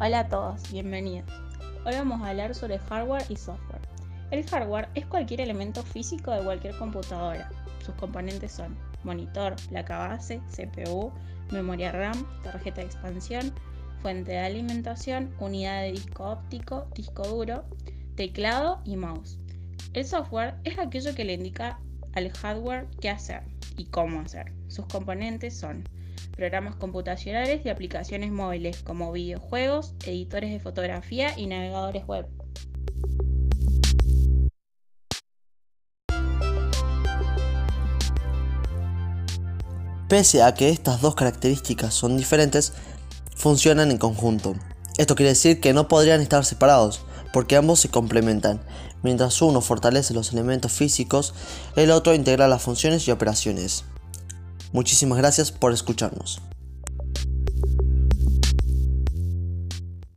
Hola a todos, bienvenidos. Hoy vamos a hablar sobre hardware y software. El hardware es cualquier elemento físico de cualquier computadora. Sus componentes son monitor, placa base, CPU, memoria RAM, tarjeta de expansión, fuente de alimentación, unidad de disco óptico, disco duro, teclado y mouse. El software es aquello que le indica al hardware qué hacer y cómo hacer. Sus componentes son programas computacionales y aplicaciones móviles como videojuegos, editores de fotografía y navegadores web. Pese a que estas dos características son diferentes, funcionan en conjunto. Esto quiere decir que no podrían estar separados, porque ambos se complementan. Mientras uno fortalece los elementos físicos, el otro integra las funciones y operaciones. Muchísimas gracias por escucharnos.